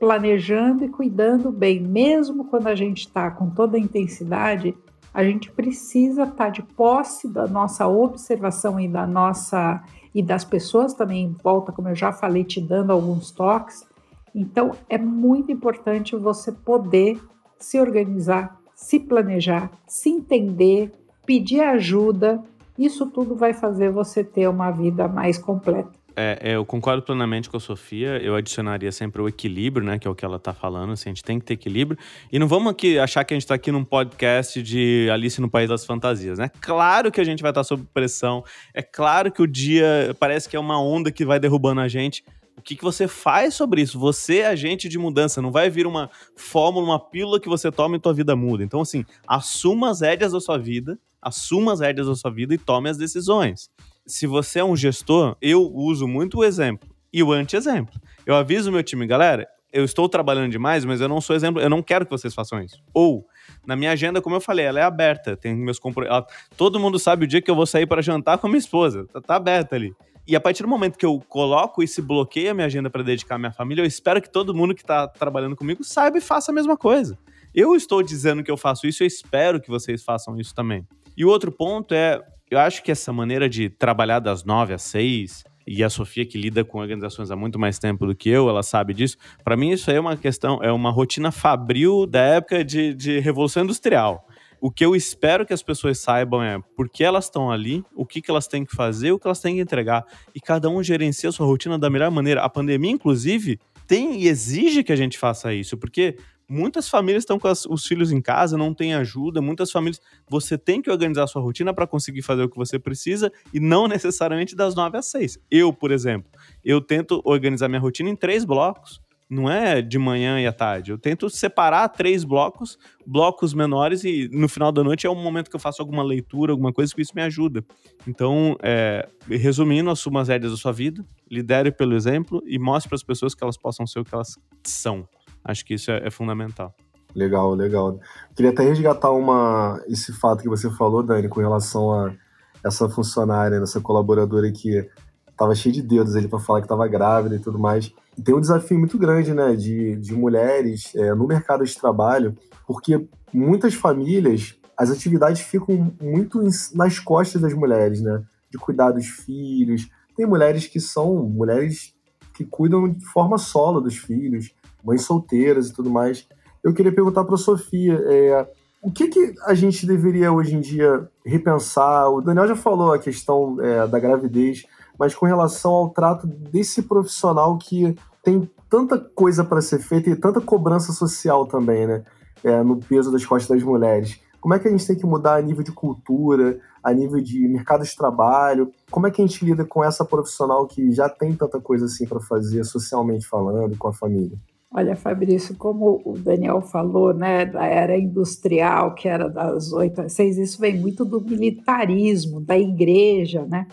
Speaker 2: planejando e cuidando bem, mesmo quando a gente está com toda a intensidade, a gente precisa estar tá de posse da nossa observação e da nossa e das pessoas também em volta, como eu já falei, te dando alguns toques, então, é muito importante você poder se organizar, se planejar, se entender, pedir ajuda. Isso tudo vai fazer você ter uma vida mais completa.
Speaker 3: É, é, eu concordo plenamente com a Sofia. Eu adicionaria sempre o equilíbrio, né? Que é o que ela está falando. Assim, a gente tem que ter equilíbrio. E não vamos aqui achar que a gente está aqui num podcast de Alice no País das Fantasias, né? Claro que a gente vai estar tá sob pressão. É claro que o dia parece que é uma onda que vai derrubando a gente. O que, que você faz sobre isso? Você é agente de mudança, não vai vir uma fórmula, uma pílula que você toma e tua vida muda. Então, assim, assuma as rédeas da sua vida, assuma as rédeas da sua vida e tome as decisões. Se você é um gestor, eu uso muito o exemplo e o anti-exemplo. Eu aviso o meu time, galera, eu estou trabalhando demais, mas eu não sou exemplo, eu não quero que vocês façam isso. Ou, na minha agenda, como eu falei, ela é aberta, tem meus compromissos. Todo mundo sabe o dia que eu vou sair para jantar com a minha esposa, tá, tá aberta ali. E a partir do momento que eu coloco isso e bloqueio a minha agenda para dedicar à minha família, eu espero que todo mundo que está trabalhando comigo saiba e faça a mesma coisa. Eu estou dizendo que eu faço isso, eu espero que vocês façam isso também. E o outro ponto é, eu acho que essa maneira de trabalhar das nove às seis, e a Sofia que lida com organizações há muito mais tempo do que eu, ela sabe disso. Para mim isso aí é uma questão, é uma rotina fabril da época de, de revolução industrial. O que eu espero que as pessoas saibam é por que elas estão ali, o que, que elas têm que fazer, o que elas têm que entregar. E cada um gerencia a sua rotina da melhor maneira. A pandemia, inclusive, tem e exige que a gente faça isso, porque muitas famílias estão com as, os filhos em casa, não tem ajuda, muitas famílias. Você tem que organizar a sua rotina para conseguir fazer o que você precisa e não necessariamente das nove às seis. Eu, por exemplo, eu tento organizar minha rotina em três blocos não é de manhã e à tarde. Eu tento separar três blocos, blocos menores, e no final da noite é um momento que eu faço alguma leitura, alguma coisa que isso me ajuda. Então, é, resumindo, assuma as rédeas da sua vida, lidere pelo exemplo e mostre para as pessoas que elas possam ser o que elas são. Acho que isso é, é fundamental.
Speaker 1: Legal, legal. Queria até resgatar uma, esse fato que você falou, Dani, com relação a essa funcionária, essa colaboradora que tava cheio de dedos ali para falar que tava grávida e tudo mais. E tem um desafio muito grande, né, de, de mulheres é, no mercado de trabalho, porque muitas famílias, as atividades ficam muito nas costas das mulheres, né, de cuidar dos filhos. Tem mulheres que são mulheres que cuidam de forma solo dos filhos, mães solteiras e tudo mais. Eu queria perguntar para a Sofia, é, o que, que a gente deveria hoje em dia repensar? O Daniel já falou a questão é, da gravidez, mas com relação ao trato desse profissional que tem tanta coisa para ser feita e tanta cobrança social também, né? É, no peso das costas das mulheres. Como é que a gente tem que mudar a nível de cultura, a nível de mercado de trabalho? Como é que a gente lida com essa profissional que já tem tanta coisa assim para fazer, socialmente falando, com a família?
Speaker 2: Olha, Fabrício, como o Daniel falou, né, da era industrial, que era das oito às seis, isso vem muito do militarismo, da igreja, né?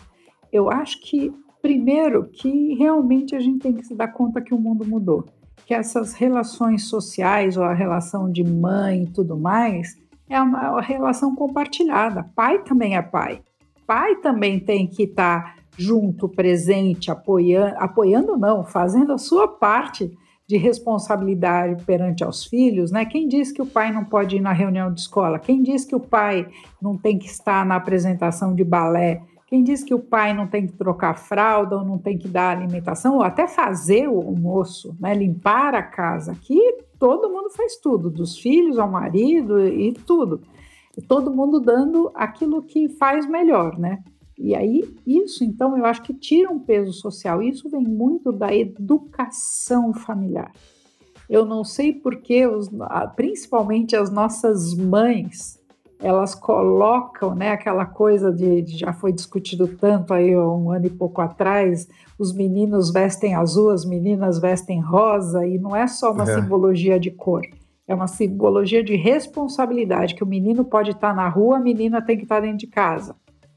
Speaker 2: Eu acho que, primeiro, que realmente a gente tem que se dar conta que o mundo mudou, que essas relações sociais, ou a relação de mãe e tudo mais, é uma relação compartilhada. Pai também é pai. Pai também tem que estar tá junto, presente, apoiando, apoiando não, fazendo a sua parte de responsabilidade perante aos filhos, né? Quem diz que o pai não pode ir na reunião de escola? Quem diz que o pai não tem que estar na apresentação de balé? Quem diz que o pai não tem que trocar fralda ou não tem que dar alimentação ou até fazer o almoço, né? Limpar a casa? Aqui todo mundo faz tudo, dos filhos ao marido e tudo. Todo mundo dando aquilo que faz melhor, né? E aí, isso, então, eu acho que tira um peso social. Isso vem muito da educação familiar. Eu não sei porque, os, principalmente as nossas mães, elas colocam né, aquela coisa de, de, já foi discutido tanto aí um ano e pouco atrás, os meninos vestem azul, as meninas vestem rosa, e não é só uma é. simbologia de cor, é uma simbologia de responsabilidade, que o menino pode estar na rua, a menina tem que estar dentro de casa.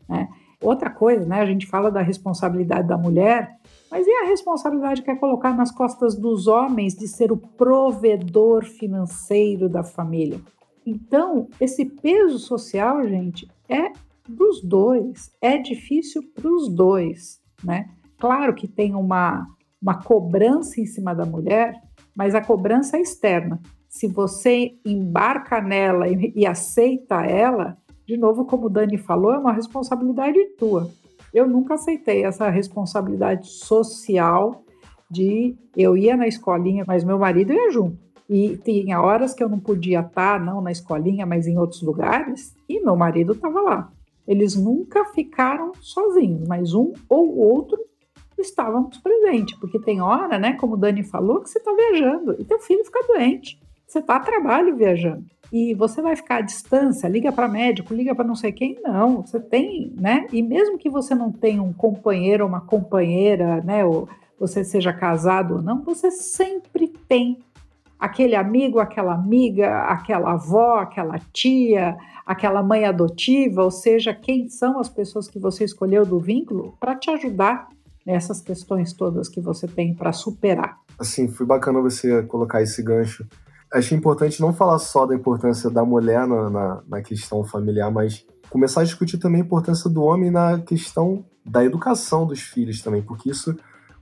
Speaker 2: Né? Outra coisa, né? A gente fala da responsabilidade da mulher, mas e a responsabilidade que é colocar nas costas dos homens de ser o provedor financeiro da família? Então, esse peso social, gente, é dos dois. É difícil para os dois, né? Claro que tem uma, uma cobrança em cima da mulher, mas a cobrança é externa. Se você embarca nela e, e aceita ela, de novo, como o Dani falou, é uma responsabilidade tua. Eu nunca aceitei essa responsabilidade social de eu ia na escolinha, mas meu marido ia junto. E tinha horas que eu não podia estar, não na escolinha, mas em outros lugares, e meu marido estava lá. Eles nunca ficaram sozinhos, mas um ou outro estávamos presentes, porque tem hora, né, como o Dani falou, que você está viajando e teu filho fica doente. Você está a trabalho viajando e você vai ficar à distância, liga para médico, liga para não sei quem, não, você tem, né? E mesmo que você não tenha um companheiro ou uma companheira, né, ou você seja casado ou não, você sempre tem aquele amigo, aquela amiga, aquela avó, aquela tia, aquela mãe adotiva, ou seja, quem são as pessoas que você escolheu do vínculo para te ajudar nessas questões todas que você tem para superar.
Speaker 1: Assim, foi bacana você colocar esse gancho achei importante não falar só da importância da mulher na, na, na, questão familiar, mas começar a discutir também a importância do homem na questão da educação dos filhos também, porque isso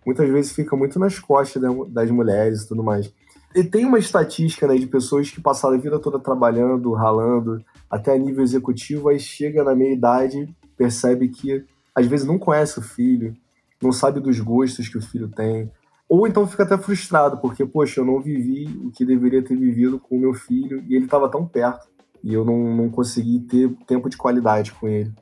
Speaker 1: muitas vezes fica muito nas costas das mulheres e tudo mais. E tem uma estatística né, de pessoas que passaram a vida toda trabalhando, ralando, até a nível executivo, aí chega na meia idade, percebe que às vezes não conhece o filho, não sabe dos gostos que o filho tem, ou então fica até frustrado, porque, poxa, eu não vivi o que deveria ter vivido com o meu filho e ele estava tão perto e eu não, não consegui ter tempo de qualidade com ele.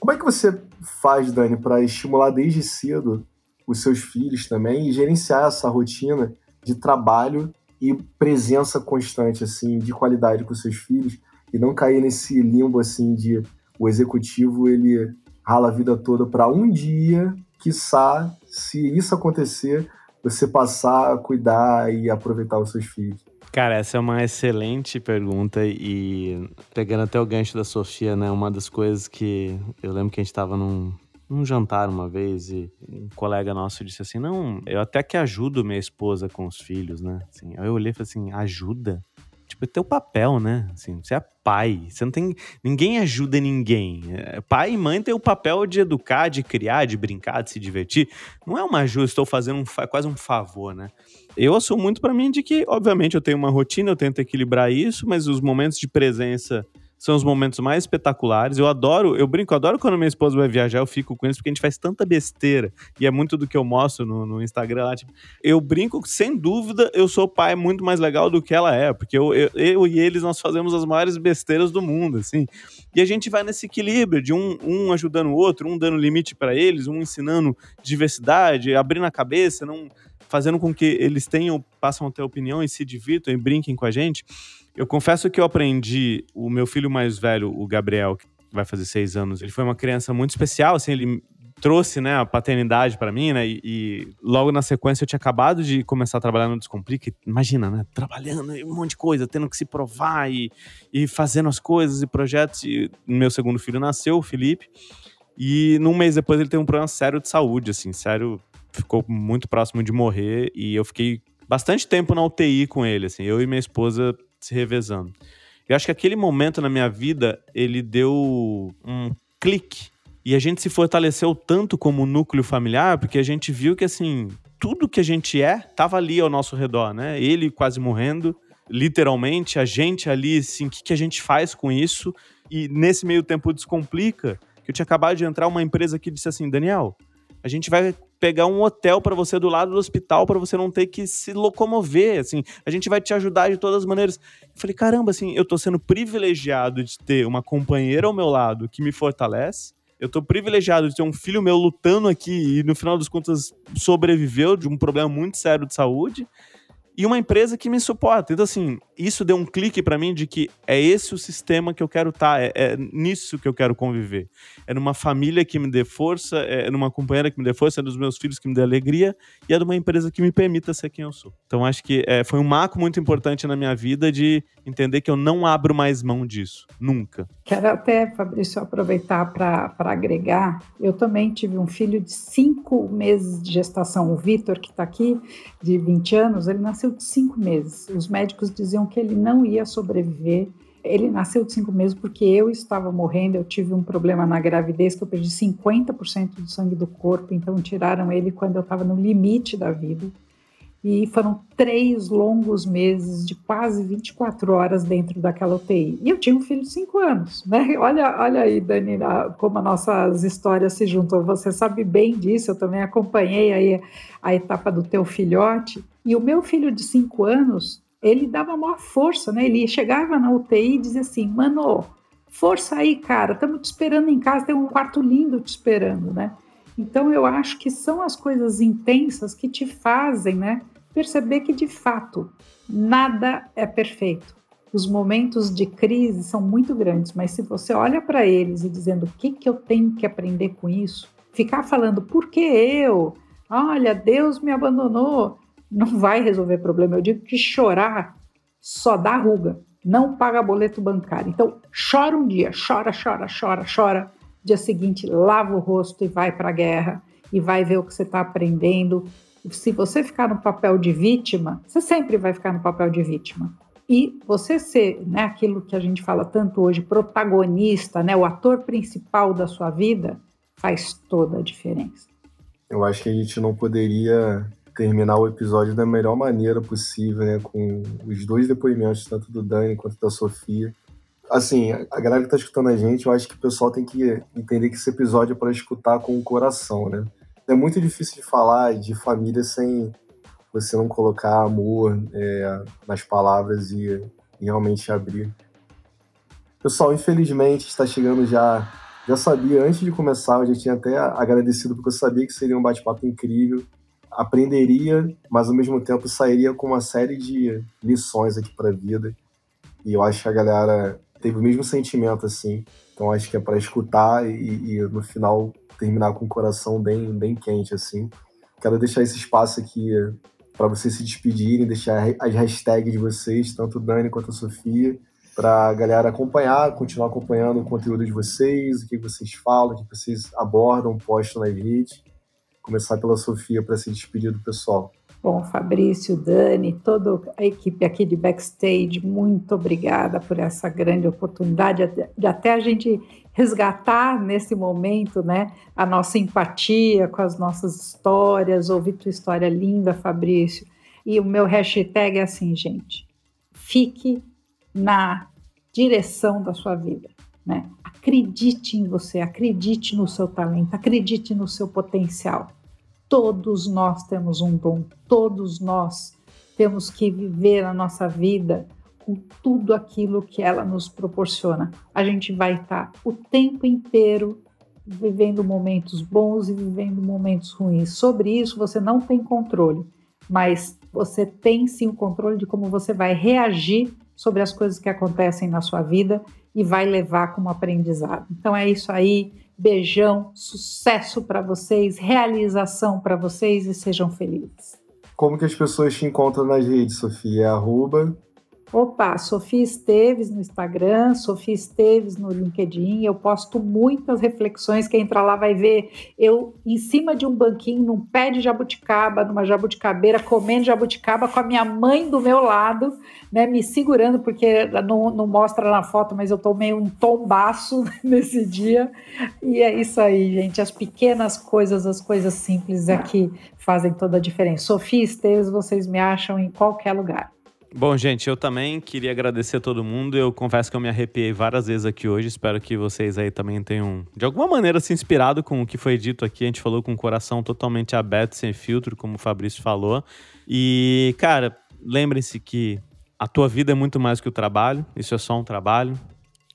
Speaker 1: Como é que você faz, Dani, para estimular desde cedo os seus filhos também e gerenciar essa rotina de trabalho e presença constante, assim, de qualidade com seus filhos e não cair nesse limbo, assim, de o executivo ele rala a vida toda para um dia, quiçá, se isso acontecer, você passar a cuidar e aproveitar os seus filhos?
Speaker 3: Cara, essa é uma excelente pergunta e pegando até o gancho da Sofia, né? Uma das coisas que eu lembro que a gente estava num, num jantar uma vez e um colega nosso disse assim: Não, eu até que ajudo minha esposa com os filhos, né? Assim, aí eu olhei e falei assim: Ajuda? Tipo, é teu papel, né? Assim, você é pai. Você não tem. Ninguém ajuda ninguém. É, pai e mãe têm o papel de educar, de criar, de brincar, de se divertir. Não é uma ajuda, estou fazendo um, quase um favor, né? Eu assumo muito para mim de que, obviamente, eu tenho uma rotina, eu tento equilibrar isso, mas os momentos de presença são os momentos mais espetaculares. Eu adoro, eu brinco, eu adoro quando minha esposa vai viajar, eu fico com eles, porque a gente faz tanta besteira. E é muito do que eu mostro no, no Instagram lá. Tipo, eu brinco, sem dúvida, eu sou o pai muito mais legal do que ela é, porque eu, eu, eu e eles, nós fazemos as maiores besteiras do mundo, assim. E a gente vai nesse equilíbrio de um, um ajudando o outro, um dando limite para eles, um ensinando diversidade, abrindo a cabeça, não fazendo com que eles tenham, passam a ter opinião e se divirtam e brinquem com a gente. Eu confesso que eu aprendi, o meu filho mais velho, o Gabriel, que vai fazer seis anos, ele foi uma criança muito especial, assim, ele trouxe, né, a paternidade para mim, né, e, e, logo na sequência eu tinha acabado de começar a trabalhar no Descomplique, imagina, né, trabalhando um monte de coisa, tendo que se provar e, e fazendo as coisas e projetos, e meu segundo filho nasceu, o Felipe, e num mês depois ele teve um problema sério de saúde, assim, sério, ficou muito próximo de morrer, e eu fiquei bastante tempo na UTI com ele, assim, eu e minha esposa se revezando. Eu acho que aquele momento na minha vida, ele deu um clique. E a gente se fortaleceu tanto como núcleo familiar, porque a gente viu que, assim, tudo que a gente é estava ali ao nosso redor, né? Ele quase morrendo, literalmente, a gente ali, assim, o que, que a gente faz com isso? E nesse meio tempo descomplica, que eu tinha acabado de entrar uma empresa que disse assim, Daniel, a gente vai pegar um hotel para você do lado do hospital para você não ter que se locomover, assim. A gente vai te ajudar de todas as maneiras. Eu falei, caramba, assim, eu tô sendo privilegiado de ter uma companheira ao meu lado que me fortalece. Eu tô privilegiado de ter um filho meu lutando aqui e no final das contas sobreviveu de um problema muito sério de saúde e uma empresa que me suporta. Então, assim, isso deu um clique para mim de que é esse o sistema que eu quero estar, tá, é, é, nisso que eu quero conviver. É numa família que me dê força, é numa companheira que me dê força, é dos meus filhos que me dê alegria e é de uma empresa que me permita ser quem eu sou. Então, acho que é, foi um marco muito importante na minha vida de entender que eu não abro mais mão disso, nunca.
Speaker 2: Quero até, Fabrício, aproveitar para agregar. Eu também tive um filho de cinco meses de gestação, o Vitor, que está aqui, de 20 anos, ele nasceu de cinco meses. Os médicos diziam que ele não ia sobreviver. Ele nasceu de cinco meses porque eu estava morrendo. Eu tive um problema na gravidez que eu perdi 50% do sangue do corpo, então tiraram ele quando eu estava no limite da vida. E foram três longos meses de quase 24 horas dentro daquela UTI. E eu tinha um filho de cinco anos, né? Olha, olha aí, Dani, como as nossas histórias se juntam. Você sabe bem disso, eu também acompanhei aí a etapa do teu filhote. E o meu filho de cinco anos, ele dava maior força, né? Ele chegava na UTI e dizia assim: Mano, força aí, cara, estamos te esperando em casa, tem um quarto lindo te esperando, né? Então eu acho que são as coisas intensas que te fazem, né, perceber que de fato nada é perfeito. Os momentos de crise são muito grandes, mas se você olha para eles e dizendo o que que eu tenho que aprender com isso, ficar falando por que eu, olha, Deus me abandonou, não vai resolver problema. Eu digo que chorar só dá ruga, não paga boleto bancário. Então, chora um dia, chora, chora, chora, chora. Dia seguinte, lava o rosto e vai para a guerra e vai ver o que você está aprendendo. Se você ficar no papel de vítima, você sempre vai ficar no papel de vítima. E você ser, né, aquilo que a gente fala tanto hoje, protagonista, né, o ator principal da sua vida, faz toda a diferença.
Speaker 1: Eu acho que a gente não poderia terminar o episódio da melhor maneira possível, né? Com os dois depoimentos, tanto do Dani quanto da Sofia. Assim, a galera que tá escutando a gente, eu acho que o pessoal tem que entender que esse episódio é para escutar com o coração, né? É muito difícil de falar de família sem você não colocar amor é, nas palavras e, e realmente abrir. Pessoal, infelizmente está chegando já. Já sabia antes de começar, eu já tinha até agradecido porque eu sabia que seria um bate-papo incrível aprenderia, mas ao mesmo tempo sairia com uma série de lições aqui para a vida. E eu acho que a galera teve o mesmo sentimento assim. Então acho que é para escutar e, e, no final terminar com o coração bem, bem quente assim. Quero deixar esse espaço aqui para vocês se despedirem, deixar as hashtags de vocês, tanto Dani quanto a Sofia, para a galera acompanhar, continuar acompanhando o conteúdo de vocês, o que vocês falam, o que vocês abordam, postam nas redes começar pela Sofia para se despedir do pessoal.
Speaker 2: Bom, Fabrício, Dani, toda a equipe aqui de backstage, muito obrigada por essa grande oportunidade de até a gente resgatar nesse momento, né, a nossa empatia com as nossas histórias, ouvir tua história linda, Fabrício. E o meu hashtag é assim, gente, fique na direção da sua vida, né? Acredite em você, acredite no seu talento, acredite no seu potencial. Todos nós temos um dom, todos nós temos que viver a nossa vida com tudo aquilo que ela nos proporciona. A gente vai estar o tempo inteiro vivendo momentos bons e vivendo momentos ruins. Sobre isso você não tem controle, mas você tem sim o controle de como você vai reagir sobre as coisas que acontecem na sua vida e vai levar como aprendizado. Então é isso aí. Beijão, sucesso para vocês, realização para vocês e sejam felizes.
Speaker 1: Como que as pessoas te encontram nas redes, Sofia? É arroba
Speaker 2: Opa, Sofia Esteves no Instagram, Sofia Esteves no LinkedIn. Eu posto muitas reflexões. Quem entra lá vai ver eu em cima de um banquinho, num pé de jabuticaba, numa jabuticabeira, comendo jabuticaba com a minha mãe do meu lado, né, me segurando, porque não, não mostra na foto, mas eu tomei um tombaço nesse dia. E é isso aí, gente. As pequenas coisas, as coisas simples é que fazem toda a diferença. Sofia Esteves, vocês me acham em qualquer lugar.
Speaker 3: Bom, gente, eu também queria agradecer a todo mundo. Eu confesso que eu me arrepiei várias vezes aqui hoje. Espero que vocês aí também tenham, de alguma maneira, se inspirado com o que foi dito aqui. A gente falou com o coração totalmente aberto, sem filtro, como o Fabrício falou. E, cara, lembrem-se que a tua vida é muito mais que o trabalho. Isso é só um trabalho.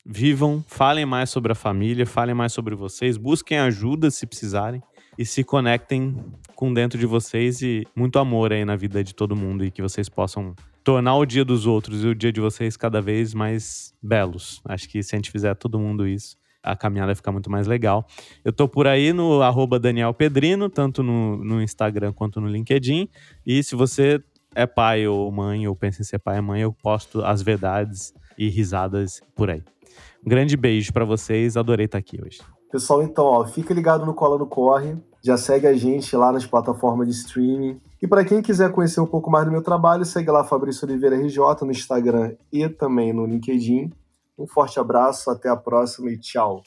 Speaker 3: Vivam, falem mais sobre a família, falem mais sobre vocês, busquem ajuda se precisarem e se conectem com dentro de vocês e muito amor aí na vida de todo mundo e que vocês possam tornar o dia dos outros e o dia de vocês cada vez mais belos. Acho que se a gente fizer todo mundo isso, a caminhada vai ficar muito mais legal. Eu tô por aí no arroba Daniel Pedrino, tanto no, no Instagram quanto no LinkedIn. E se você é pai ou mãe, ou pensa em ser pai ou mãe, eu posto as verdades e risadas por aí. Um grande beijo para vocês, adorei estar aqui hoje.
Speaker 1: Pessoal, então, ó, fica ligado no Cola no Corre, já segue a gente lá nas plataformas de streaming. E para quem quiser conhecer um pouco mais do meu trabalho, segue lá Fabrício Oliveira RJ no Instagram e também no LinkedIn. Um forte abraço, até a próxima e tchau.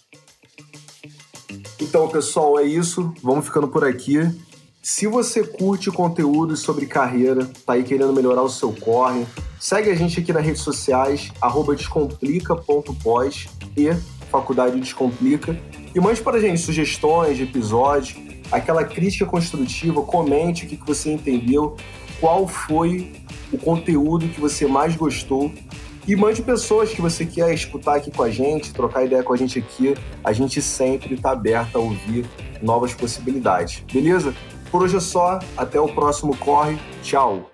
Speaker 1: Então, pessoal, é isso. Vamos ficando por aqui. Se você curte conteúdos sobre carreira, tá aí querendo melhorar o seu corre, segue a gente aqui nas redes sociais, descomplica.pós e Faculdade Descomplica. E mande para a gente sugestões de episódios, aquela crítica construtiva, comente o que você entendeu, qual foi o conteúdo que você mais gostou e mande pessoas que você quer escutar aqui com a gente, trocar ideia com a gente aqui. A gente sempre está aberto a ouvir novas possibilidades. Beleza? Por hoje é só. Até o próximo Corre. Tchau!